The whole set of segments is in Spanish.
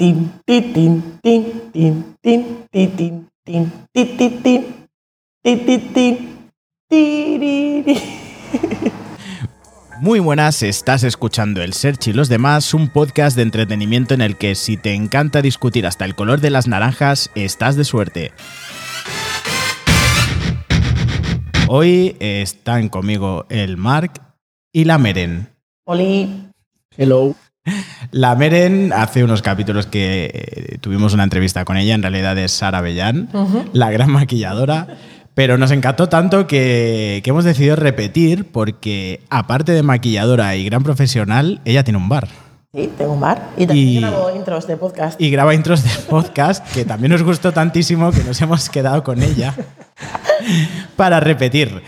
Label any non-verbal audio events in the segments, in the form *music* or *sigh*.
Tin, ti, tin, tin, tin, tin, ti, tin, tin, ti, ti, tin, ti, ti, tin, tiriri. Muy buenas, estás escuchando El Search y los demás, un podcast de entretenimiento en el que si te encanta discutir hasta el color de las naranjas, estás de suerte. Hoy están conmigo el Mark y la Meren. Oli. Hello. La Meren hace unos capítulos que eh, tuvimos una entrevista con ella, en realidad es Sara Bellán, la gran maquilladora. Pero nos encantó tanto que, que hemos decidido repetir porque, aparte de maquilladora y gran profesional, ella tiene un bar. Sí, tengo un bar. Y también Y- grabo intros de podcast. Y graba intros de podcast que también nos gustó tantísimo que nos hemos quedado con ella *laughs* para repetir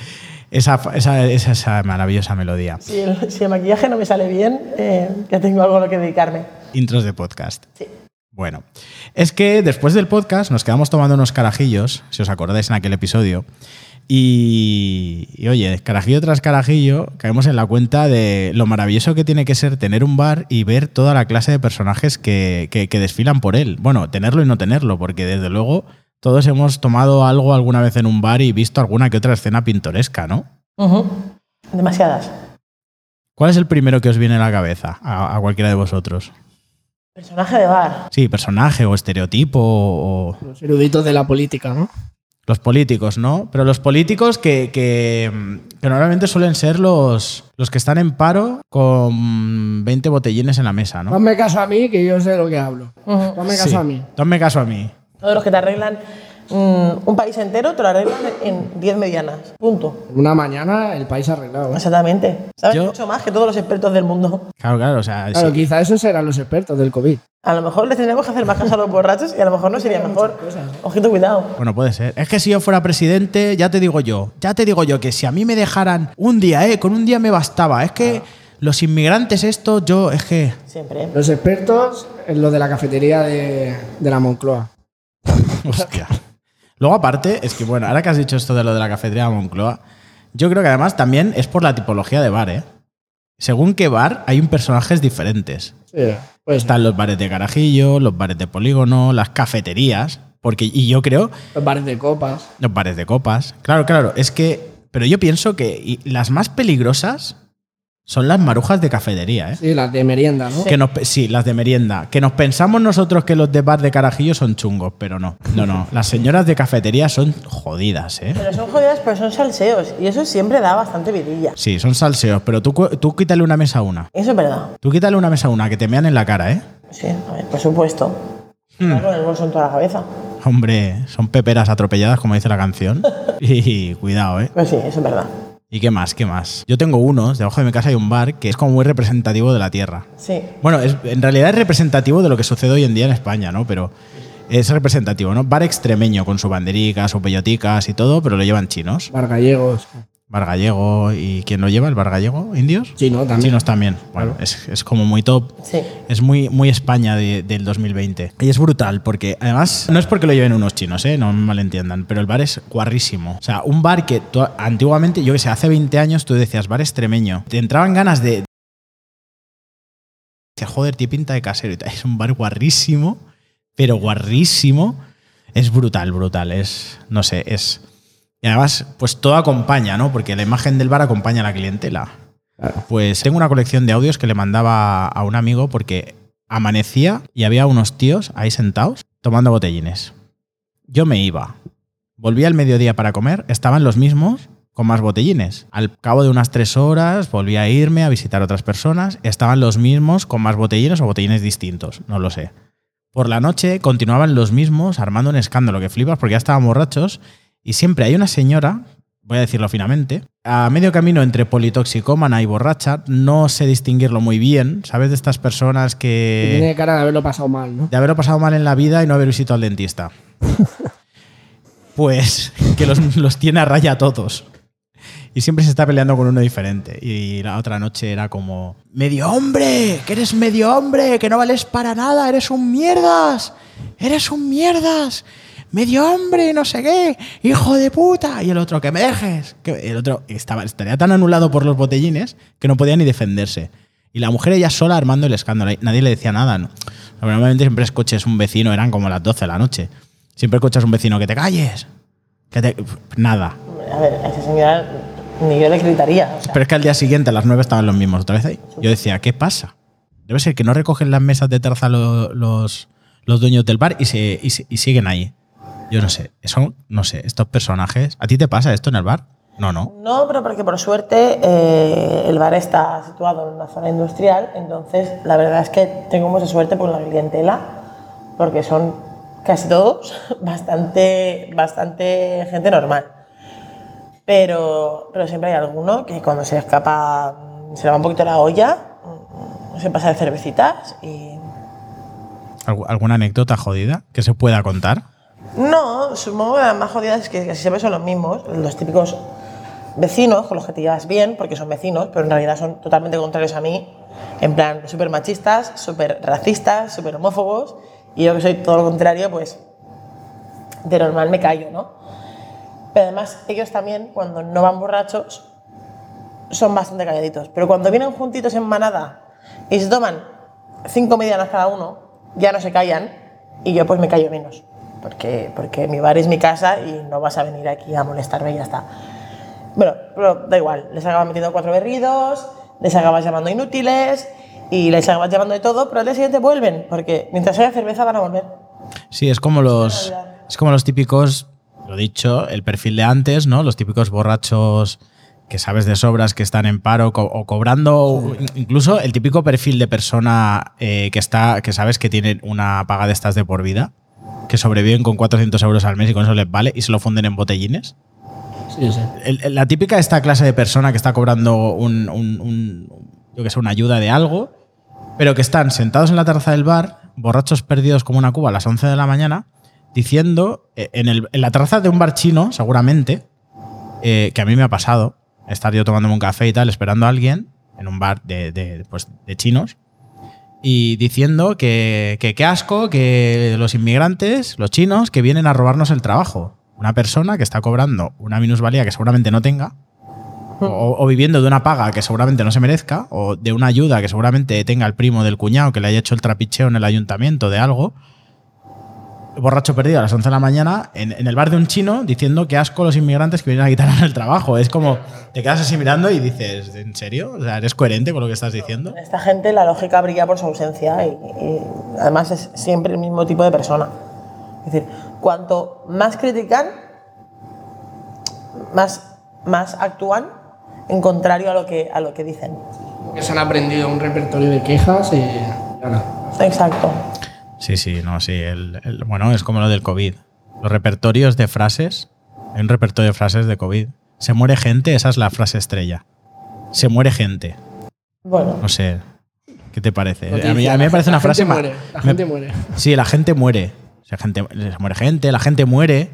esa, esa- esa- esa maravillosa melodía. Si el, si el maquillaje no me sale bien, eh, ya tengo algo a lo que dedicarme. Intros de podcast. Sí. Bueno, es que después del podcast nos quedamos tomando unos carajillos, si os acordáis en aquel episodio, y, y, oye, carajillo tras carajillo, caemos en la cuenta de lo maravilloso que tiene que ser tener un bar y ver toda la clase de personajes que, que- que desfilan por él. Bueno, tenerlo y no tenerlo, porque desde luego todos hemos tomado algo alguna vez en un bar y visto alguna que otra escena pintoresca, ¿no? Ujú. Demasiadas. ¿Cuál es el primero que os viene a la cabeza a, a cualquiera de vosotros? Personaje de bar. Sí, personaje o estereotipo o... Los eruditos de la política, ¿no? Los políticos, ¿no? Pero los políticos que, que, que normalmente suelen ser los, los que están en paro con 20 botellines en la mesa, ¿no? Hazme caso a mí, que yo sé lo que hablo. Hazme caso Sí. a mí. Ponme caso a mí. Todos los que te arreglan mm, un país entero, te lo arreglan en 10 medianas. Punto. Una mañana el país arreglado. ¿eh? Exactamente. Sabes Yo- mucho más que todos los expertos del mundo. Claro, claro, o sea, Claro, sí. quizá esos serán los expertos del COVID. A lo mejor les tendríamos que hacer más caso a los borrachos y a lo mejor no sería mejor. Ojito, cuidado. Bueno, puede ser. Es que si yo fuera presidente, ya te digo yo, ya te digo yo que si a mí me dejaran un día, eh, con un día me bastaba. Es que los inmigrantes estos, yo, es que... Siempre. Los expertos en lo de la cafetería de, de la Moncloa. *laughs* Hostia. Luego, aparte, es que bueno, ahora que has dicho esto de lo de la cafetería Moncloa, yo creo que además también es por la tipología de bar, ¿eh? Según qué bar, hay un personajes diferentes. Sí, pues Están los bares de carajillo, los bares de polígono, las cafeterías. Porque, y yo creo, los bares de copas. los bares de copas. Claro, claro, es que. Pero yo pienso que las más peligrosas son las marujas de cafetería, ¿eh? Sí, las de merienda, ¿no? Que nos, sí, las de merienda. Que nos pensamos nosotros que los de bar de carajillo son chungos, pero no. No, no. Las señoras de cafetería son jodidas, ¿eh? Pero son jodidas, pero son salseos. Y eso siempre da bastante vidilla. Sí, son salseos, pero tú, cu- tú quítale una mesa a una. Eso es verdad. Tú quítale una mesa a una, que te mean en la cara, ¿eh? Sí, a ver, por supuesto. Hmm. Con el bolso en toda la cabeza. Hombre, son peperas atropelladas, como dice la canción. *laughs* Y cuidado, ¿eh? Pues sí, eso es verdad. ¿Y qué más? ¿Qué más? Yo tengo unos, debajo de mi casa hay un bar que es como muy representativo de la tierra. Sí. Bueno, es- en realidad es representativo de lo que sucede hoy en día en España, ¿no? Pero es representativo, ¿no? Bar extremeño, con su bandericas o peyoticas y todo, pero lo llevan chinos. Bar gallegos. Bar gallego, ¿y quién lo lleva? ¿El bar gallego? ¿Indios? Chino también. Chinos también. Bueno, es, es como muy top. Sí. Es muy, muy España de- del 2020. Y es brutal, porque además, no es porque lo lleven unos chinos, ¿eh? no me malentiendan, pero el bar es guarrísimo. O sea, un bar que tú- antiguamente, yo que sé, hace 20 años tú decías bar extremeño. Te entraban ganas de. Decías, joder, tiene pinta de casero y tal. *laughs* Es un bar guarrísimo, pero guarrísimo. Es brutal, brutal. Es, no sé, es. Y además, pues todo acompaña, ¿no? Porque la imagen del bar acompaña a la clientela. Claro. Pues tengo una colección de audios que le mandaba a un amigo porque amanecía y había unos tíos ahí sentados tomando botellines. Yo me iba. Volvía al mediodía para comer, estaban los mismos con más botellines. Al cabo de unas tres horas volví a irme a visitar otras personas, estaban los mismos con más botellines o botellines distintos, no lo sé. Por la noche continuaban los mismos armando un escándalo que flipas porque ya estaban borrachos y siempre hay una señora, voy a decirlo finamente, a medio camino entre politoxicómana y borracha, no sé distinguirlo muy bien, ¿sabes? De estas personas que... Tiene cara de haberlo pasado mal, ¿no? De haberlo pasado mal en la vida y no haber visitado al dentista. *laughs* Pues que los, los tiene a raya a todos. Y siempre se está peleando con uno diferente. Y la otra noche era como, medio hombre, que eres medio hombre, que no vales para nada, eres un mierdas, eres un mierdas, medio hombre, no sé qué, hijo de puta. Y el otro, que me dejes. Que el otro estaba, estaría tan anulado por los botellines que no podía ni defenderse. Y la mujer ella sola armando el escándalo. Nadie le decía nada. ¿no? Normalmente siempre escuches un vecino, eran como las 12 de la noche. Siempre escuchas un vecino que te calles. Que te... Nada. A ver, a esa señora ni yo le gritaría. o sea, Pero es que al día siguiente a las 9 estaban los mismos otra vez ahí. Yo decía, ¿qué pasa? Debe ser que no recogen las mesas de terza lo- los, los dueños del bar y, se, y, se- y siguen ahí. Yo no sé, eso, no sé, estos personajes. ¿A ti te pasa esto en el bar? No, no. No, pero porque por suerte eh, el bar está situado en una zona industrial, entonces la verdad es que tengo mucha suerte por la clientela, porque son casi todos *laughs* bastante, bastante gente normal. Pero, pero siempre hay alguno que cuando se escapa, se le va un poquito la olla, mm, se pasa de cervecitas y... ¿Algu- ¿Alguna anécdota jodida que se pueda contar? No, supongo que las más jodidas es que casi siempre son los mismos, los típicos vecinos con los que te llevas bien, porque son vecinos, pero en realidad son totalmente contrarios a mí, en plan súper machistas, súper racistas, súper homófobos, y yo que soy todo lo contrario, pues de normal me callo, ¿no? Pero además ellos también, cuando no van borrachos, son bastante calladitos, pero cuando vienen juntitos en manada y se toman cinco medianas cada uno, ya no se callan y yo pues me callo menos, porque, porque mi bar es mi casa y no vas a venir aquí a molestarme y ya está. Bueno, pero da igual, les acabas metiendo cuatro berridos, les acabas llamando inútiles y les acabas llamando de todo, pero al día siguiente vuelven, porque mientras haya cerveza van a volver. Sí, es como los, es como los típicos, lo dicho, el perfil de antes, ¿no? Los típicos borrachos que sabes de sobras que están en paro co- o cobrando, incluso el típico perfil de persona eh, que está, que sabes que tiene una paga de estas de por vida, que sobreviven con 400 euros al mes y con eso les vale y se lo funden en botellines. Sí, sí. El- la típica esta clase de persona que está cobrando un, un- un- yo que sé, una ayuda de algo, pero que están sentados en la terraza del bar, borrachos perdidos como una cuba a las 11 de la mañana, diciendo, eh, en, el- en la terraza de un bar chino, seguramente, eh, que a mí me ha pasado, estar yo tomándome un café y tal, esperando a alguien, en un bar de, de, pues, de chinos, y diciendo que, que qué asco que los inmigrantes, los chinos, que vienen a robarnos el trabajo. Una persona que está cobrando una minusvalía que seguramente no tenga, o, o viviendo de una paga que seguramente no se merezca, o de una ayuda que seguramente tenga el primo del cuñado que le haya hecho el trapicheo en el ayuntamiento de algo, borracho perdido a las 11 de la mañana en, en el bar de un chino diciendo que asco los inmigrantes que vienen a quitarnos el trabajo. Es como, te quedas así mirando y dices, ¿en serio? O sea, ¿eres coherente con lo que estás diciendo? Esta gente la lógica brilla por su ausencia y, y además es siempre el mismo tipo de persona. Es decir, cuanto más critican, más, más actúan en contrario a lo que, a lo que dicen. Que se han aprendido un repertorio de quejas y ya no. Exacto. Sí, sí, no, sí. el- el- bueno, es como lo del COVID. Los repertorios de frases. Hay un repertorio de frases de COVID. Se muere gente, esa es la frase estrella. Se muere gente. Bueno, No sé. ¿Qué te parece? Noticia, a, mí, a mí me parece una frase muere, La me- gente muere. Sí, la gente muere. O sea, gente, se muere gente, la gente muere.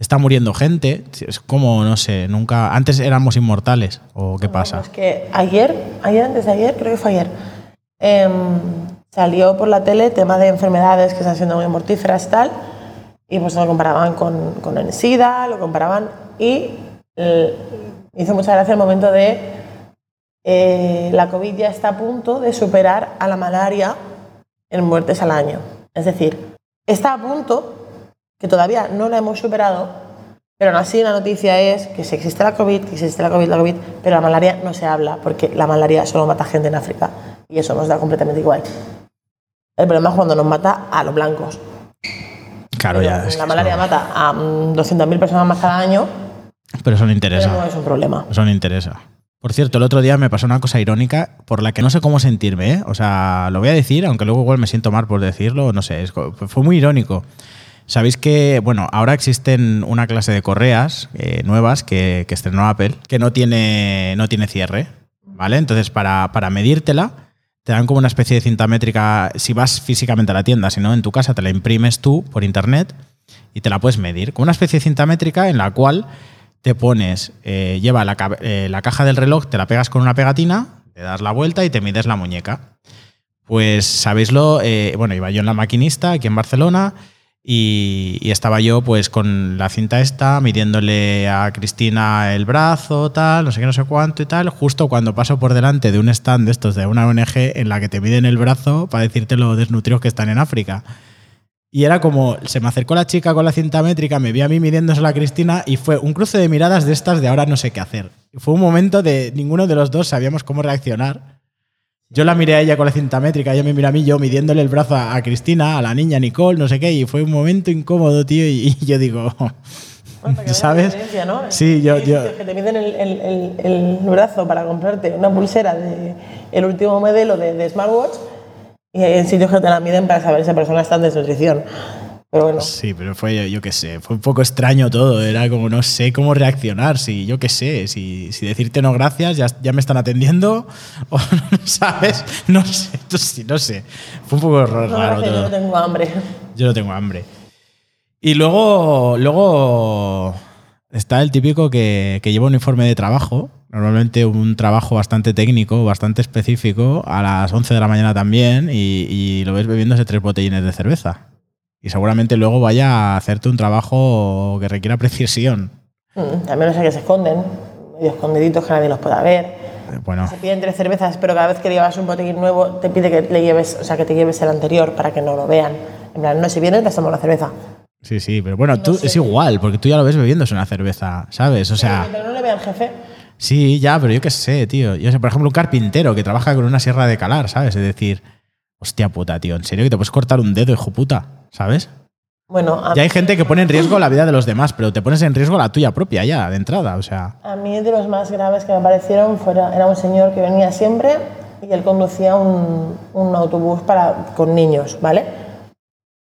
Está muriendo gente. Es como, no sé, nunca. Antes éramos inmortales. ¿O qué pasa? Es que ayer, ayer, antes de ayer, creo que fue ayer, em, salió por la tele tema de enfermedades que están siendo muy mortíferas y tal, y pues lo comparaban con, con el SIDA, lo comparaban, y eh, hizo mucha gracia el momento de eh, la COVID ya está a punto de superar a la malaria en muertes al año. Es decir, está a punto, que todavía no la hemos superado, pero aún así la noticia es que si existe la COVID, que existe la COVID, la COVID, pero la malaria no se habla, porque la malaria solo mata gente en África y eso nos da completamente igual. El problema es cuando nos mata a los blancos. Claro, Pero ya. es la malaria mata a mm, 200.000 personas más cada año, Pero eso no pero interesa. no es un problema. Eso no interesa. Por cierto, el otro día me pasó una cosa irónica por la que no sé cómo sentirme, ¿eh? O sea, lo voy a decir, aunque luego igual me siento mal por decirlo, no sé, es fue muy irónico. Sabéis que, bueno, ahora existen una clase de correas eh, nuevas que, que estrenó Apple que no tiene, no tiene cierre, ¿vale? Entonces, para, para medírtela, te dan como una especie de cinta métrica, si vas físicamente a la tienda, si no, en tu casa te la imprimes tú por internet y te la puedes medir. Como una especie de cinta métrica en la cual te pones, eh, lleva la, eh, la caja del reloj, te la pegas con una pegatina, te das la vuelta y te mides la muñeca. Pues sabéislo, eh, bueno, iba yo en la maquinista aquí en Barcelona Y, estaba yo pues con la cinta esta, midiéndole a Cristina el brazo, tal, no sé qué, no sé cuánto y tal, justo cuando paso por delante de un stand de estos de una ONG en la que te miden el brazo para decirte lo desnutridos que están en África. Y era como, se me acercó la chica con la cinta métrica, me vi a mí midiéndose a Cristina y fue un cruce de miradas de estas de ahora no sé qué hacer. Fue un momento de ninguno de los dos sabíamos cómo reaccionar. Yo la miré a ella con la cinta métrica, ella me miró a mí, yo midiéndole el brazo a, a Cristina, a la niña Nicole, no sé qué, y fue un momento incómodo, tío, y, y yo digo, Bueno, ¿sabes? ¿no? Sí, yo- yo- Que te miden el, el- el- brazo para comprarte una pulsera de el último modelo de, de smartwatch y hay sitios que te la miden para saber si esa persona está en desnutrición. Pero bueno, Sí, pero fue, yo, qué sé, fue un poco extraño todo. Era como no sé cómo reaccionar, si yo qué sé, si, si decirte no gracias, ya, ya me están atendiendo, *laughs* o sabes, no sé, no sé, no sé. Fue un poco raro, no, gracias, yo todo. no tengo hambre. Yo no tengo hambre. Y luego, luego está el típico que, que lleva un uniforme de trabajo, normalmente un trabajo bastante técnico, bastante específico, a las 11 de la mañana también, y, y lo ves bebiéndose tres botellines de cerveza. Y seguramente luego vaya a hacerte un trabajo que requiera *laughs* precisión. Mm, También no sé que se esconden, medio escondiditos que nadie los pueda ver. Eh, Bueno, Se piden tres cervezas, pero cada vez que llevas un botellín nuevo te pide que le lleves, o sea, que te lleves el anterior para que no lo vean. En plan, no, si vienes, te tomamos la cerveza. sí, sí, pero bueno, tú es igual, porque tú ya lo ves bebiéndose una cerveza, ¿sabes? O sea... Mientras no le vea al jefe, Sí, ya, pero yo qué sé, tío. Yo sé, por ejemplo, un carpintero que trabaja con una sierra de calar, ¿sabes? Es decir, hostia puta, tío, ¿en serio que te puedes cortar un dedo, hijo puta? ¿Sabes? bueno, Ya hay gente que pone en riesgo la vida de los demás, pero te pones en riesgo la tuya propia ya, de entrada, o sea. a mí de los más graves que me parecieron fuera, era un señor que venía siempre y él conducía un, un autobús para, con niños, ¿vale?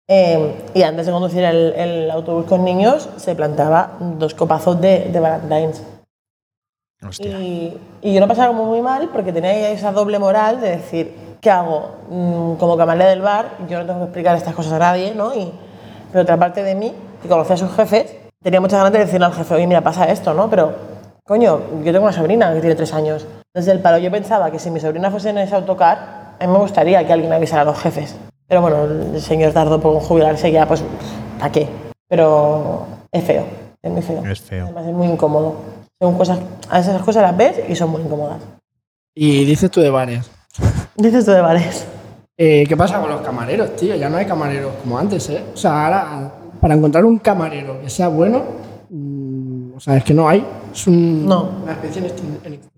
Eh, y antes de conducir el, el autobús con niños, se plantaba dos copazos de, de Valentine's. Hostia. Y, y yo lo pasaba como muy mal porque tenía esa doble moral de decir, ¿qué hago? Mm, como camarera del bar, yo no tengo que explicar estas cosas a nadie, ¿no? Y, pero otra parte de mí, que conocía a sus jefes, tenía muchas ganas de decirle al jefe, oye, mira, pasa esto, ¿no? Pero, coño, yo tengo una sobrina que tiene tres años. Desde el palo yo pensaba que si mi sobrina fuese en ese autocar, a mí me gustaría que alguien avisara a los jefes. Pero bueno, el señor tardó por jubilarse ya, pues, ¿para qué? Pero es feo, es muy feo. Es feo. Además es muy incómodo. Son cosas, a esas cosas las ves y son muy incómodas. Y dices tú de bares. Dices tú de bares. Eh, ¿Qué pasa con los camareros, tío? Ya no hay camareros como antes, ¿eh? O sea, ahora, para encontrar un camarero que sea bueno, mm, o sea, es que no hay. Es un- No. una especie en extin- en.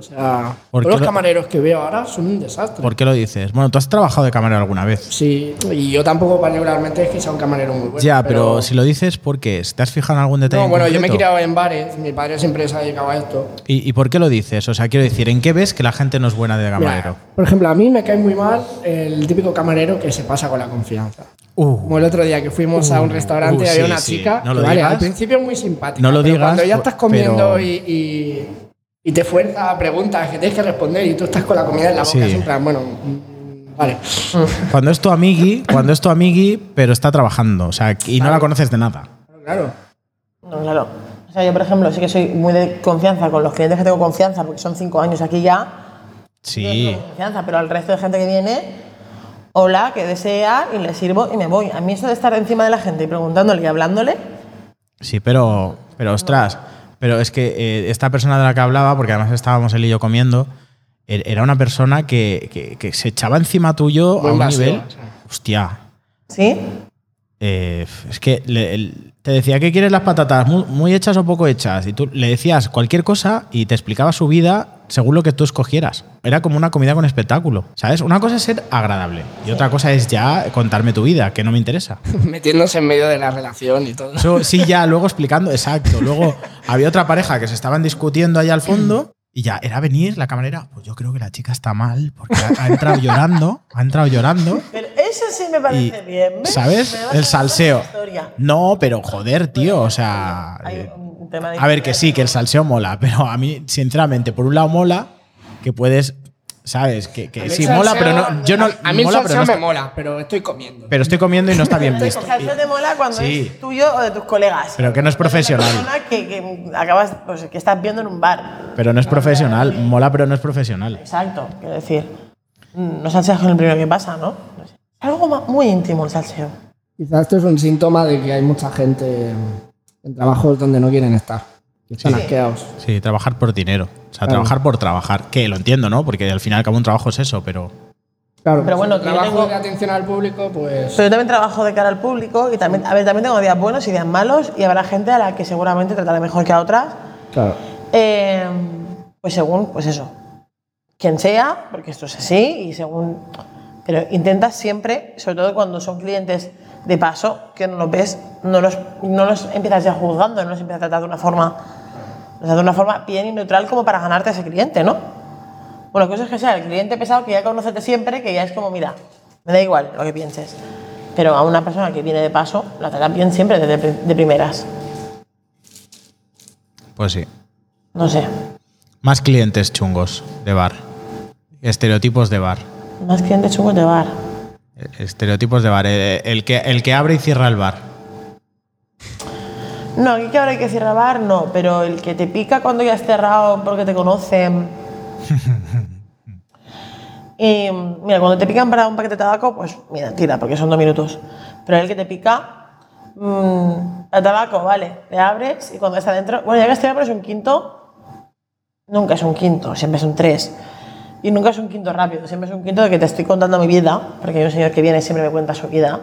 O sea, ¿Por todos los lo- camareros que veo ahora son un desastre. ¿Por qué lo dices? Bueno, tú has trabajado de camarero alguna vez. Sí, y yo tampoco particularmente es que sea un camarero muy bueno. ya, pero, si lo dices, ¿por qué? ¿Te has fijado en algún detalle? No, en bueno, yo me he criado en bares, mi padre siempre se ha dedicado a esto. ¿Y, y por qué lo dices? O sea, quiero decir, ¿en qué ves que la gente no es buena de camarero? Mira, por ejemplo, a mí me cae muy mal el típico camarero que se pasa con la confianza. Uh, Como el otro día que fuimos a un restaurante uh, y había sí, una sí. chica No que lo vale, digas. al principio es muy simpática. No lo digas, Cuando ya estás comiendo pero- y, y- y te fuerza a preguntas que tienes que responder y tú estás con la comida en la boca, Sí. en plan, bueno, mm, vale. cuando es tu amigui, cuando es tu amigui, pero está trabajando, o sea, y no la conoces de nada. Claro. No, claro. O sea, yo, por ejemplo, sí que soy muy de confianza con los clientes que tengo confianza, porque son cinco años aquí ya. Sí. confianza, pero al resto de gente que viene, hola, que desea, y le sirvo y me voy. A mí eso de estar encima de la gente y preguntándole y hablándole, Sí, pero, pero ostras, pero es que eh, esta persona de la que hablaba, porque además estábamos él y yo comiendo, er- era una persona que, que- que se echaba encima tuyo Muy a un nivel. sí. Hostia. ¿sí? eh, es que le- el- te decía que quieres las patatas muy, muy hechas o poco hechas. Y tú le decías cualquier cosa y te explicaba su vida según lo que tú escogieras. Era como una comida con espectáculo. ¿Sabes? Una cosa es ser agradable y otra cosa es ya contarme tu vida, que no me interesa. *laughs* Metiéndose en medio de la relación y todo. Eso sí, ya luego *laughs* explicando, exacto. Luego había otra pareja que se estaban discutiendo allá al fondo y ya era venir la camarera. Pues yo creo que la chica está mal porque ha, ha entrado *laughs* llorando, ha entrado llorando. Pero eso sí me parece Y, bien. ¿ves? ¿sabes? Me El salseo. No, pero joder, tío, o sea. Hay eh, un tema de A ver, que sí, que el salseo mola, pero a mí, sinceramente, por un lado mola que puedes, ¿sabes? Que, sí, el mola, pero no. Yo no. A, mí mola, el salseo no me está- mola, pero estoy comiendo. pero estoy comiendo y no está bien El visto. salseo te mola cuando Sí. es tuyo o de tus colegas. Pero que no es profesional. Es una persona que, que acabas, pues, que estás viendo en un bar. Pero no es profesional. Mola, pero no es profesional. Exacto, quiero decir. No salseas con el primero que pasa, ¿no? Es algo muy íntimo el salseo. Quizás esto es un síntoma de que hay mucha gente en trabajos donde no quieren estar. Que están Sí. asqueados. Sí, trabajar por dinero. O sea, Claro. trabajar por trabajar. Que lo entiendo, ¿no? Porque al final cabo un trabajo es eso, pero. Claro, Pero pues bueno, yo trabajo tengo- de atención al público, pues. Pero yo también trabajo de cara al público y también, a ver, también tengo días buenos y días malos y habrá gente a la que seguramente trataré mejor que a otras. Claro. Eh, pues según, pues eso, quien sea, porque esto es así y según... Pero intentas siempre, sobre todo cuando son clientes de paso, que no los ves, no los, no los empiezas ya juzgando, no los empiezas a tratar de una forma, o sea, de una forma bien y neutral como para ganarte a ese cliente, ¿no? Bueno, cosa es que sea el cliente pesado que ya conocete siempre, que ya es como, mira, me da igual lo que pienses. Pero a una persona que viene de paso, la tratas bien siempre desde de primeras. Pues sí. No sé. Más clientes chungos de bar. Estereotipos de bar. Más clientes chungos de bar. Estereotipos de bar. Eh, El que, el que abre y cierra el bar. No, aquí que ahora hay que cerrar bar, no, pero el que te pica cuando ya has cerrado porque te conocen. *laughs* y mira, cuando te pican para un paquete de tabaco, pues mira, tira, porque son dos minutos. Pero el que te pica, mm, el tabaco, vale, le abres y cuando está dentro, bueno, ya que estoy es un quinto, nunca es un quinto, siempre es un tres. Y nunca es un quinto rápido, siempre es un quinto de que te estoy contando mi vida, porque hay un señor que viene y siempre me cuenta su vida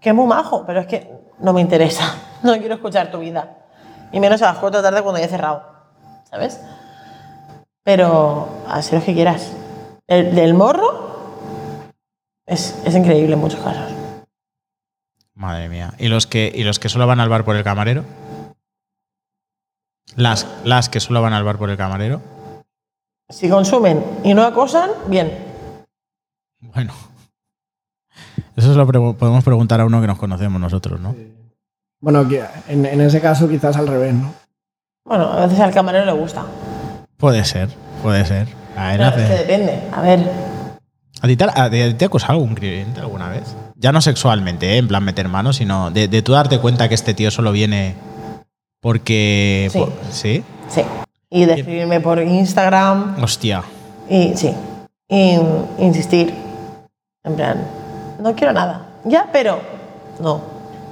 que es muy majo, pero es que no me interesa. *laughs* No quiero escuchar tu vida. Y menos a las 4 de tarde cuando ya he cerrado. ¿Sabes? Pero así lo que quieras. El del morro es, es increíble en muchos casos. Madre mía. ¿Y los que, y los que solo van al bar por el camarero? Las, las que solo van al bar por el camarero. Si consumen y no acosan, bien. Bueno. Eso se lo pre- podemos preguntar a uno que nos conocemos nosotros, ¿no? Bueno, en, en ese caso quizás al revés, ¿no? Bueno, a veces al camarero le gusta. Puede ser, puede ser. A es que hace- depende. A ver. ¿A ti te, a ti te algún cliente alguna vez? Ya no sexualmente, ¿eh? en plan meter manos, sino de, de tú darte cuenta que este tío solo viene porque... Sí. por- ¿Sí? Sí. Y de escribirme por Instagram. Hostia. Y sí. Y insistir. En plan, no quiero nada. Ya, pero no.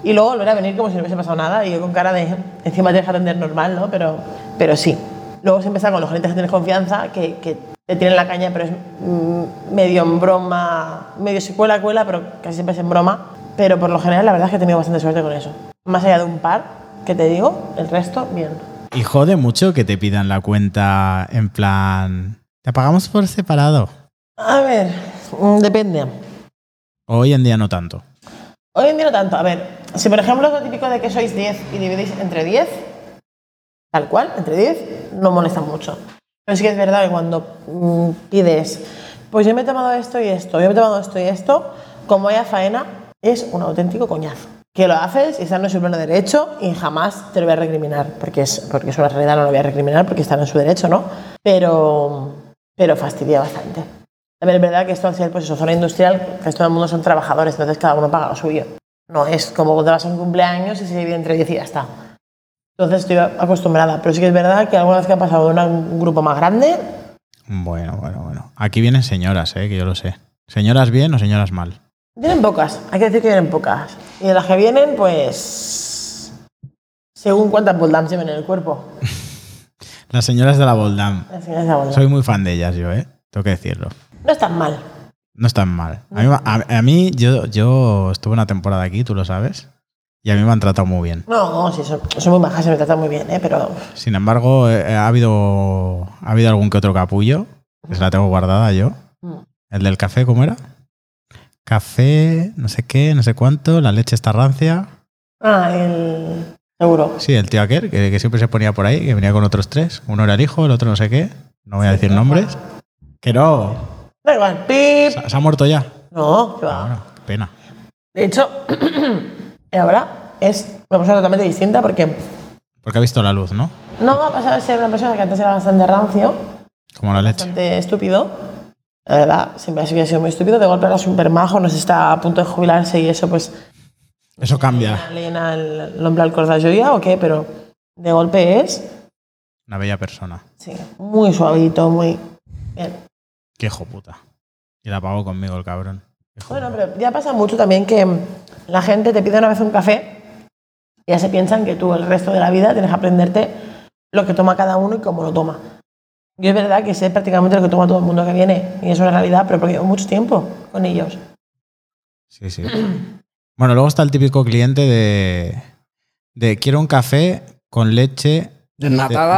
Y luego volver a venir como si no hubiese pasado nada y yo con cara de encima te deja atender normal, ¿no? Pero, pero sí. Luego se empieza con los clientes que tienes confianza, que, que te tienen la caña, pero es mm, medio en broma, medio se cuela, cuela, pero casi siempre es en broma. Pero por lo general, la verdad es que he tenido bastante suerte con eso. Más allá de un par, que te digo, el resto, bien. Y jode mucho que te pidan la cuenta en plan... Te pagamos por separado. A ver, mm, depende. Hoy en día no tanto. Hoy en día no tanto. A ver, si por ejemplo es lo típico de que sois 10 y dividís entre 10, tal cual, entre 10, no molesta mucho. Pero sí que es verdad que cuando mm, pides, pues yo me he tomado esto y esto, yo me he tomado esto y esto, como haya faena, es un auténtico coñazo. Que lo haces y están en su pleno derecho y jamás te lo voy a recriminar, porque es, porque es una realidad, no lo voy a recriminar porque están en su derecho, ¿no? Pero, pero fastidia bastante. También es verdad que esto al ser pues eso, zona industrial, que todo el mundo son trabajadores, entonces cada uno paga lo suyo. No es como cuando vas a un cumpleaños y se divide entre 10 y ya está. Entonces estoy acostumbrada, pero sí que es verdad que alguna vez que ha pasado de un grupo más grande, Bueno, bueno, bueno. Aquí vienen señoras, ¿eh? que yo lo sé. ¿Señoras bien o señoras mal? vienen pocas, hay que decir que vienen pocas. Y de las que vienen, pues. según cuántas Boldams lleven en el cuerpo. *laughs* Las señoras de la Boldam. Las señoras de la Boldam. Soy muy fan de ellas yo, ¿eh? Tengo que decirlo. No es tan mal. No están mal. A mí, a- a mí, yo, yo estuve una temporada aquí, tú lo sabes, y a mí me han tratado muy bien. No, no, sí, son, son muy majas, se me tratan muy bien, ¿eh? pero Sin embargo, eh, ha, habido, ha habido algún que otro capullo, que se la tengo guardada yo. Mm. El del café, ¿cómo era? Café, no sé qué, no sé cuánto, la leche está rancia. Ah, el. Seguro. Sí, el tío aquel, que, que siempre se ponía por ahí, que venía con otros tres. Uno era el hijo, el otro no sé qué. No voy a decir nombres. Que no. Da igual. Pip. ¿Se, se ha muerto ya? No, que va. Ah, bueno, pena. De hecho, *clears throat* ahora es una persona totalmente distinta porque Porque ha visto la luz, ¿no? no ha pasado de ser una persona que antes era bastante rancio, Como la leche. bastante estúpido. La verdad, siempre ha sido- muy estúpido. De golpe era súper majo, nos está a punto de jubilarse y eso, pues. Eso cambia. Le llena el nombre al cor de joya o qué, pero de golpe es. Una bella persona. Sí, muy suavito, muy. Bien. Qué hijo puta. Y la pagó conmigo el cabrón. Bueno, pero ya pasa mucho también que la gente te pide una vez un café y ya se piensan que tú el resto de la vida tienes que aprenderte lo que toma cada uno y cómo lo toma. Yo es verdad que sé prácticamente lo que toma todo el mundo que viene y eso es realidad, pero porque llevo mucho tiempo con ellos. Sí, sí. Bueno, luego está el típico cliente de, de quiero un café con leche de-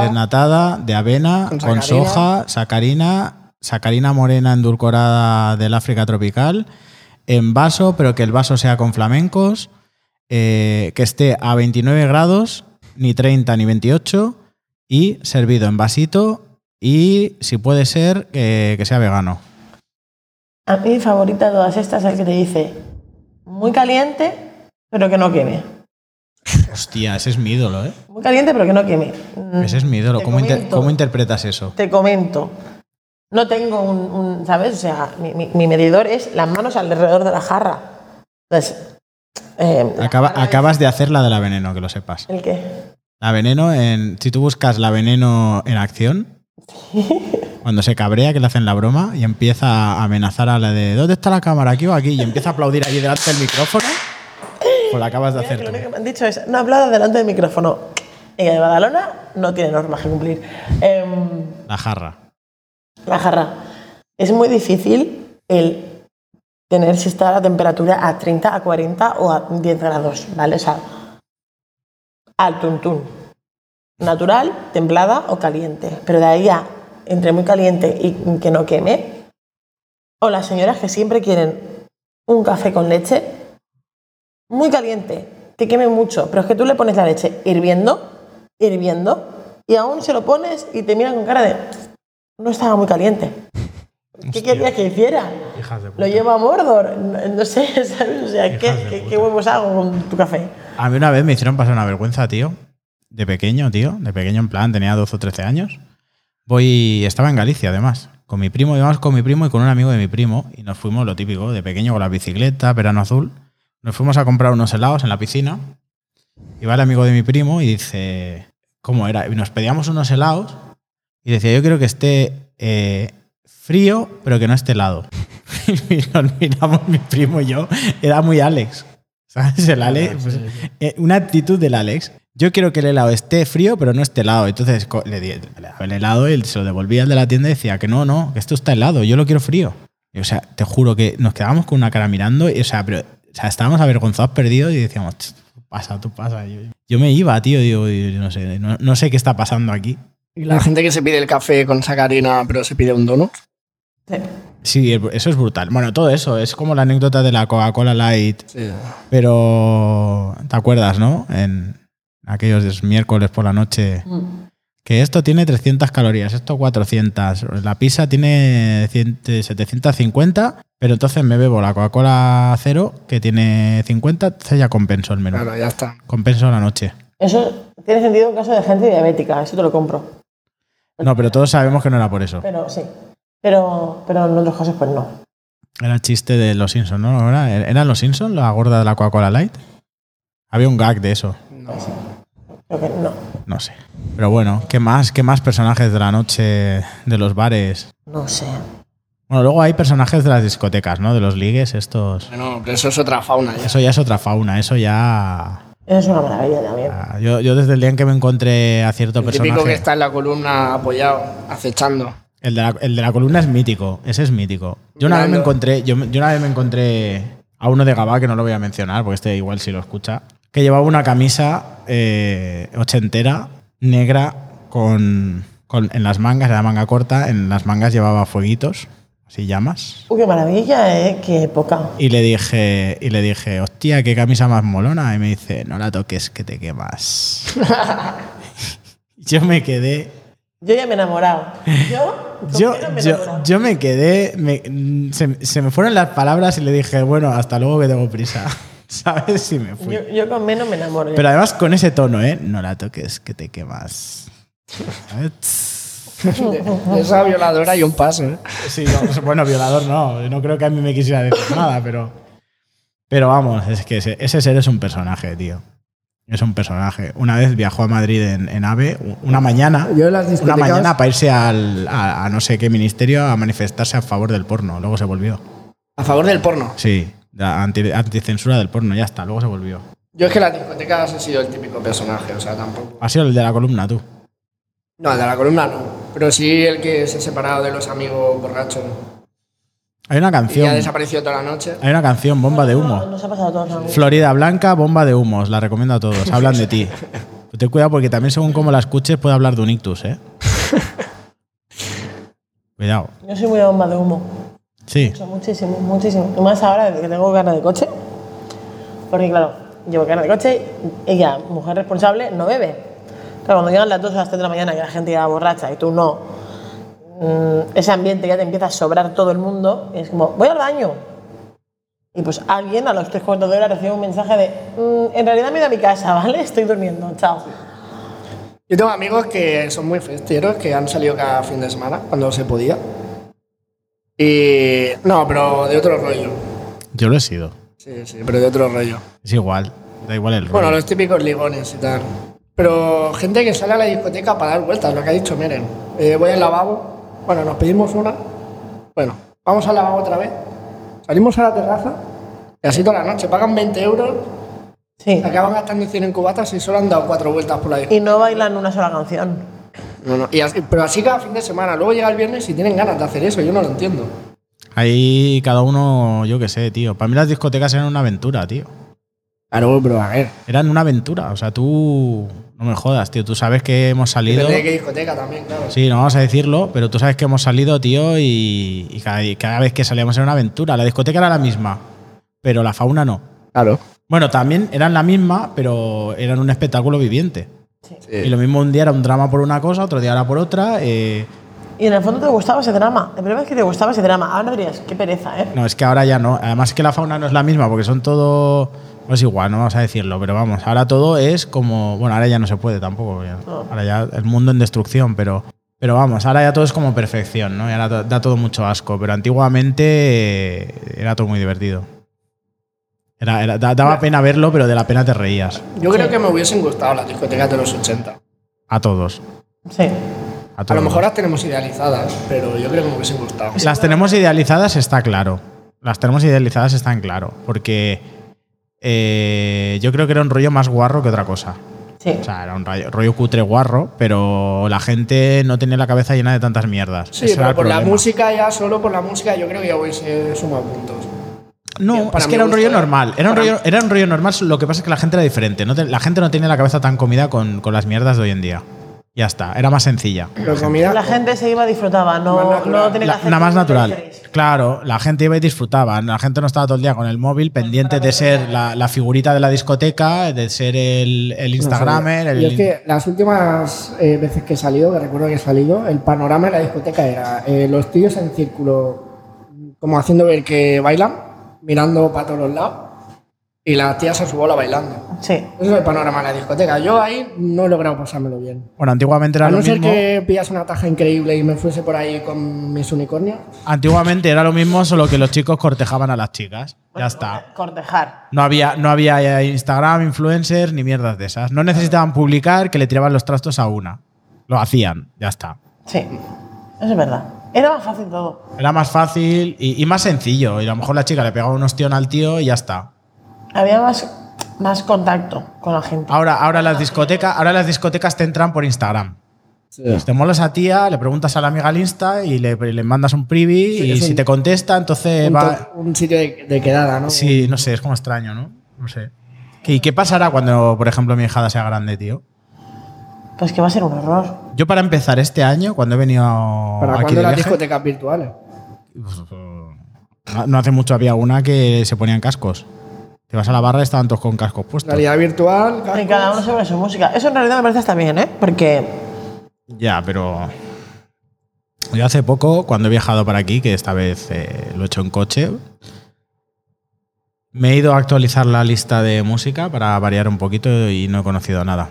Desnatada. de avena, Con soja, sacarina, sacarina morena endulcorada del África tropical, en vaso, pero que el vaso sea con flamencos, eh, que esté a 29 grados, ni 30 ni 28, y servido en vasito, y si puede ser, que- que sea vegano. A mí mi favorita de todas estas es el que te dice muy caliente, pero que no queme. Hostia, ese es mi ídolo, ¿eh? Muy caliente, pero que no queme. Mm, Ese es mi ídolo. ¿Cómo, inter- cómo interpretas eso? Te comento. No tengo un, un- ¿sabes? O sea, mi, mi- mi medidor es las manos alrededor de la jarra. Entonces, eh, la Acaba- jarra es- acabas de hacer la de la veneno, que lo sepas. ¿El qué? La veneno, en, si tú buscas la veneno en acción, cuando se cabrea, que le hacen la broma y empieza a amenazar a la de ¿dónde está la cámara? Aquí o aquí? Y empieza a aplaudir allí delante del micrófono, pues la acabas de Mira, hacer que lo único que me han dicho es, no hablado delante del micrófono. Ella de Badalona no tiene normas que cumplir. Em, La jarra. la jarra. Es muy difícil el tener si está la temperatura a 30, a 40 o a 10 grados, ¿vale? O sea, al tuntún. Natural, templada o caliente. Pero de ahí a entre muy caliente y que no queme. O las señoras que siempre quieren un café con leche muy caliente, que queme mucho, pero es que tú le pones la leche hirviendo, hirviendo, y aún se lo pones y te miran con cara de no estaba muy caliente. ¿Qué querías que hiciera? Lo llevo a Mordor, no, no sé, *laughs* ¿sabes? O sea, Hijas ¿qué, qué- qué huevos hago con tu café? A mí una vez me hicieron pasar una vergüenza, tío. De pequeño, tío. De pequeño, en plan, tenía 12 o 13 años. Voy. Estaba en Galicia, además. Con mi primo, íbamos con mi primo y con un amigo de mi primo. Y nos fuimos, lo típico, de pequeño con la bicicleta, verano azul. Nos fuimos a comprar unos helados en la piscina. Y va el amigo de mi primo y dice. ¿Cómo era? Y nos pedíamos unos helados. Y decía, yo quiero que esté eh, frío, pero que no esté helado. *laughs* y nos miramos mi primo y yo. Era muy Alex. ¿Sabes? El Alex. pues, eh, una actitud del Alex. Yo quiero que el helado esté frío, pero no esté helado. Entonces le di el helado y se lo devolvía al de la tienda y decía que no, no, que esto está helado, yo lo quiero frío. Y, o sea, te juro que nos quedábamos con una cara mirando y, o sea, pero, o sea, estábamos avergonzados, perdidos y decíamos, "Ch, tú pasa, tú pasa. Yo, yo me iba, tío, digo, yo no sé, no, no sé qué está pasando aquí. Y la gente que se pide el café con sacarina, pero se pide un donut. Sí. Sí, eso es brutal. Bueno, todo eso, es como la anécdota de la Coca-Cola Light Sí. Pero, ¿te acuerdas, no? En aquellos miércoles por la noche, que esto tiene 300 calorías, esto 400. La pizza tiene 100 750, pero entonces me bebo la Coca-Cola cero, que tiene 50, entonces ya compenso el menú. Claro, ya está. Compenso la noche. Eso tiene sentido en caso de gente diabética, eso te lo compro. No, pero todos sabemos que no era por eso. Pero sí. Pero, pero en otros casos, pues no. Era el chiste de los Simpsons, ¿no? ¿Era- ¿Eran los Simpsons la gorda de la Coca-Cola Light? Había un gag de eso. No. Creo que no. No sé. Pero bueno, ¿qué más? ¿Qué más personajes de la noche de los bares? No sé. Bueno, luego hay personajes de las discotecas, ¿no? De los ligues, estos. Bueno, pero eso es otra fauna ya. Eso ya es otra fauna, eso ya. Eso es una maravilla también. ah, Yo, yo desde el día en que me encontré a cierto El típico que está en la columna apoyado, acechando. El de, la, el de la columna es mítico, ese es mítico. Yo una vez me encontré, yo, yo una vez me encontré a uno de Gabá, que no lo voy a mencionar, porque este igual si lo escucha, que llevaba una camisa eh, ochentera, negra, con, con- en las mangas, era manga corta, en las mangas llevaba fueguitos, así llamas. Uy, qué maravilla, ¿eh? Qué época. Y le dije, y le dije, hostia, qué camisa más molona. Y me dice, no la toques, que te quemas. *laughs* yo me quedé. Yo ya me he enamorado. Yo, Yo, me yo, yo me quedé. me- se, se me fueron las palabras y le dije, bueno, hasta luego que tengo prisa. *laughs* ¿Sabes? Y me fui. Yo, yo con menos me enamoro. Pero además con ese tono, ¿eh? No la toques, que te quemas. *laughs* ¿Sabes? De, de esa violadora hay un paso, ¿eh? Sí, no, bueno, violador no. No creo que a mí me quisiera decir nada, pero. Pero vamos, es que ese, ese ser es un personaje, tío. Es un personaje. Una vez viajó a Madrid en, en AVE, una mañana. Yo en las Una discotecas- mañana para irse al, a, a no sé qué ministerio a manifestarse a favor del porno. Luego se volvió. A favor del porno. Sí, la anti- anticensura del porno, ya está, luego se volvió. Yo es que las discotecas he sido el típico personaje, o sea, tampoco. Ha sido el de la columna, tú. No, el de la columna no. Pero sí el que se ha separado de los amigos borrachos. Hay una Y canción. ha desaparecido toda la noche. Hay una canción, Bomba de Humo. Nos ha pasado a todos. ¿no? Florida Blanca, Bomba de Humo. Os la recomiendo a todos. *laughs* Hablan de ti. Ten cuidado porque también según cómo la escuches puede hablar de un ictus, ¿eh? *laughs* Cuidado. Yo soy muy de bomba de humo. Sí. Mucho, muchísimo, muchísimo. Y más ahora que tengo ganas de coche. Porque, claro, llevo ganas de coche y ella, mujer responsable, no bebe. Claro, cuando llegan las 2 o las 3 de la mañana y la gente ya borracha y tú no, mm, ese ambiente ya te empieza a sobrar todo el mundo. Y es como, voy al baño. Y pues alguien a los 3 cuartos de hora recibe un mensaje de, "Mm, en realidad me he ido a mi casa, *laughs* ¿vale? Estoy durmiendo, chao. Yo tengo amigos que son muy festeros, que han salido cada fin de semana, cuando se podía. Y. No, pero de otro rollo. Yo lo he sido. Sí, sí, pero de otro rollo. Es igual. Da igual el rollo. Bueno, los típicos ligones y tal. Pero gente que sale a la discoteca para dar vueltas, lo que ha dicho Meren. Eh, voy al lavabo. Bueno, nos pedimos una. Bueno, vamos al lavabo otra vez. Salimos a la terraza. Y así toda la noche. Pagan 20 euros. Sí. Acaban gastando 100 en cubatas y solo han dado cuatro vueltas por la discoteca. Y no bailan una sola canción. No, no, y así- pero así cada fin de semana. Luego llega el viernes y tienen ganas de hacer eso. Yo no lo entiendo. Ahí cada uno, yo qué sé, tío. Para mí las discotecas eran una aventura, tío. Claro, pero a ver. Eran una aventura. O sea, tú. No me jodas, tío. Tú sabes que hemos salido. Depende de qué discoteca también, claro. Sí, no vamos a decirlo, pero tú sabes que hemos salido, tío, y, y cada, y cada vez que salíamos era una aventura. La discoteca era la misma, pero la fauna no. Claro. Bueno, también eran la misma, pero eran un espectáculo viviente. Sí. Y lo mismo un día era un drama por una cosa, otro día era por otra. eh, Y en el fondo te gustaba ese drama. El problema es que te gustaba ese drama. Ahora dirías, qué pereza, ¿eh? no, es que ahora ya no. Además es que la fauna no es la misma, porque son todo. No es igual, no vamos a decirlo, pero vamos, ahora todo es como. Bueno, ahora ya no se puede tampoco. ya- Ahora ya el mundo en destrucción, pero. Pero vamos, ahora ya todo es como perfección, ¿no? Y ahora da todo mucho asco. Pero antiguamente eh, era todo muy divertido. Era, era- da- daba pena verlo, pero de la pena te reías. Yo creo que me hubiesen gustado las discotecas de los 80. A todos. Sí. A, A todos. lo mejor las tenemos idealizadas, pero yo creo que me hubiesen gustado. Las tenemos idealizadas, está claro. Las tenemos idealizadas, están claro. Porque eh, yo creo que era un rollo más guarro que otra cosa. Sí. O sea, era un rollo, rollo cutre guarro, pero la gente no tenía la cabeza llena de tantas mierdas. Sí, Ese pero por la música ya, solo por la música, yo creo que ya hubiese sumado puntos. No, Para es que era un rollo ¿eh? normal. Era un rollo, era un rollo normal, lo que pasa es que la gente era diferente. No te- la gente no tenía la cabeza tan comida con, con las mierdas de hoy en día. Ya está, era más sencilla. Pero comida. La gente se iba, disfrutaba, Más no, no tenía que La- hacer nada más natural. interés. Claro, la gente iba y disfrutaba. La gente no estaba todo el día con el móvil pendiente de ser la, la figurita de la discoteca, de ser el, el Instagramer. el- Y es que las últimas eh, veces que he salido, que recuerdo que he salido, el panorama de la discoteca era eh, los tíos en círculo, como haciendo ver que bailan, mirando para todos los lados, y las tías a su bola bailando. Sí. Ese es el panorama de la discoteca. Yo ahí no he logrado pasármelo bien. Bueno, antiguamente era A no lo ser mismo. que pillas una taja increíble y me fuese por ahí con mis unicornios. Antiguamente era lo mismo, solo que los chicos cortejaban a las chicas. Ya está. Cortejar. No había, no había Instagram, influencers ni mierdas de esas. No necesitaban publicar que le tiraban los trastos a una. Lo hacían, ya está. Sí. Eso es verdad. Era más fácil todo. Era más fácil y, y más sencillo. Y a lo mejor la chica le pegaba un ostión al tío y ya está. Había más, más contacto con la gente. Ahora, ahora, las discotecas, ahora las discotecas te entran por Instagram. Pues te molas a tía, le preguntas a la amiga al Insta y le, le mandas un privy Sí, y si un- te contesta, entonces Un, va... un sitio de, de quedada, ¿no? Sí, no sé, es como extraño, ¿no? No sé. ¿Y qué pasará cuando, por ejemplo, mi hijada sea grande, tío? Pues que va a ser un horror. Yo para empezar este año, cuando he venido ¿Para aquí cuándo de las discotecas virtuales? no- hace mucho había una que se ponían cascos. Te vas a la barra y estaban todos con cascos puestos. Realidad virtual, Y cascos. cada uno sobre su música. Eso en realidad me parece hasta bien, ¿eh? Porque Ya, pero yo hace poco, cuando he viajado para aquí, que esta vez eh, lo he hecho en coche, me he ido a actualizar la lista de música para variar un poquito y no he conocido nada.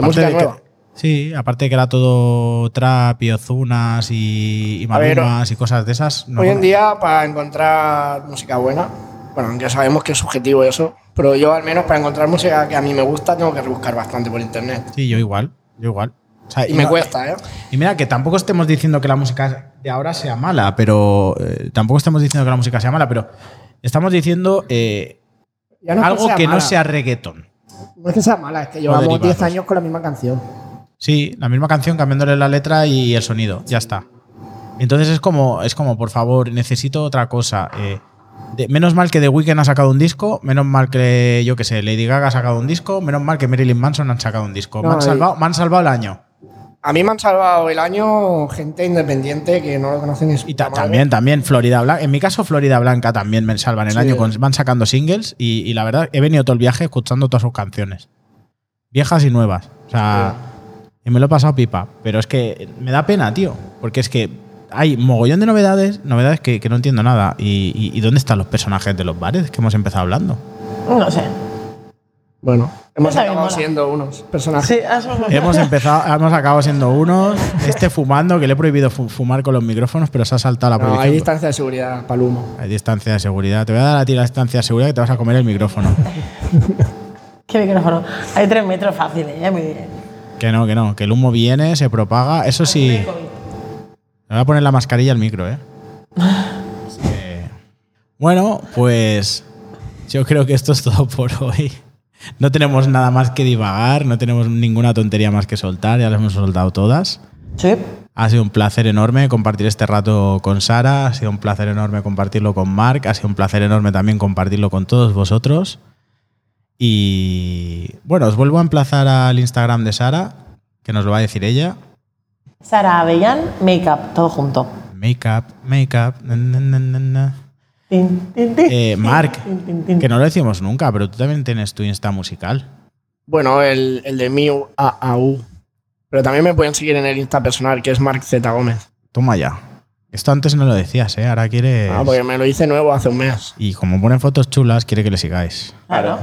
música que- nueva? Sí, aparte que era todo trap y ozunas y, y ver, malumas y cosas de esas. no Hoy en día, para encontrar música buena, bueno, aunque sabemos que es subjetivo eso, pero yo al menos para encontrar música que a mí me gusta tengo que rebuscar bastante por internet. Sí, yo igual, yo igual. sea, Y me cuesta, ¿eh? Y mira, que tampoco estemos diciendo que la música de ahora sea mala, pero. eh, tampoco estamos diciendo que la música sea mala, pero estamos diciendo eh, Ya no algo que no sea reggaetón. No es que sea mala, es que llevamos derivados. 10 años con la misma canción. Sí, la misma canción cambiándole la letra y el sonido, ya está. Entonces es como, es como, por favor, necesito otra cosa. eh, de- menos mal que The Weeknd ha sacado un disco, menos mal que, yo qué sé, Lady Gaga ha sacado un disco, menos mal que Marilyn Manson han sacado un disco. me, han salvado, me han salvado el año. A mí me han salvado el año gente independiente que no lo conocen Y ta- también, también Florida Blanca. En mi caso, Florida Blanca también me salvan el Sí. año. con- van sacando singles y, y la verdad, he venido todo el viaje escuchando todas sus canciones. Viejas y nuevas. O sea, y me lo he pasado pipa. Pero es que me da pena, tío. Porque es que hay mogollón de novedades, novedades que, que no entiendo nada. Y, y- y dónde están los personajes de los bares que hemos empezado hablando? No sé. Bueno, hemos acabado mola. siendo unos personajes. Sí, Hemos *laughs* empezado, hemos acabado siendo unos. Este fumando, que le he prohibido fu- fumar con los micrófonos, pero se ha saltado la No, prohibición. hay distancia de seguridad para el humo. Hay distancia de seguridad. Te voy a dar a ti la distancia de seguridad que te vas a comer el micrófono. *laughs* Qué micrófono. Hay tres metros fáciles, ¿eh? Muy bien. Que no, que no, que el humo viene, se propaga. Eso sí. Me voy a poner la mascarilla al micro, ¿eh? *laughs* Así que- Bueno, pues yo creo que esto es todo por hoy. No tenemos nada más que divagar, no tenemos ninguna tontería más que soltar, ya las hemos soltado todas. Sí. Ha sido un placer enorme compartir este rato con Sara, ha sido un placer enorme compartirlo con Mark, ha sido un placer enorme también compartirlo con todos vosotros. Y bueno, os vuelvo a emplazar al Instagram de Sara, que nos lo va a decir ella. Sara Avellán, Makeup, todo junto. Makeup, makeup. na, na, na, na, na. Tin, tin, tin, Eh, Mark, que no lo decimos nunca, pero tú también tienes tu Insta musical. Bueno, el, el de Miu AAU. Pero también me pueden seguir en el Insta personal, que es Mark Z Gómez. Toma ya. Esto antes no lo decías, ¿eh? Ahora quieres. Ah, porque me lo hice nuevo hace un mes. Y como ponen fotos chulas, quiere que le sigáis. Claro.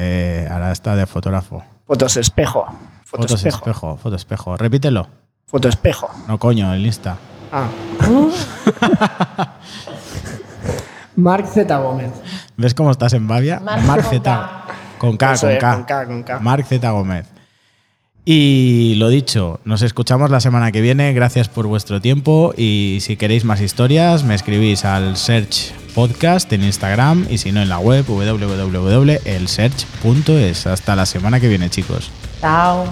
Eh, ahora está de fotógrafo. Fotos espejo. Fotos, Fotos espejo. espejo, foto espejo. Repítelo. Foto espejo. No, coño, el Insta. Ah. *laughs* Mark Z Gómez. ¿Ves cómo estás en Bavia? Marc con Z. Con K, con K. con K, con K. Marc Z Gómez. Y lo dicho, nos escuchamos la semana que viene. Gracias por vuestro tiempo. Y si queréis más historias, me escribís al Search Podcast en Instagram y si no en la web www.elsearch.es. Hasta la semana que viene, chicos. Chao.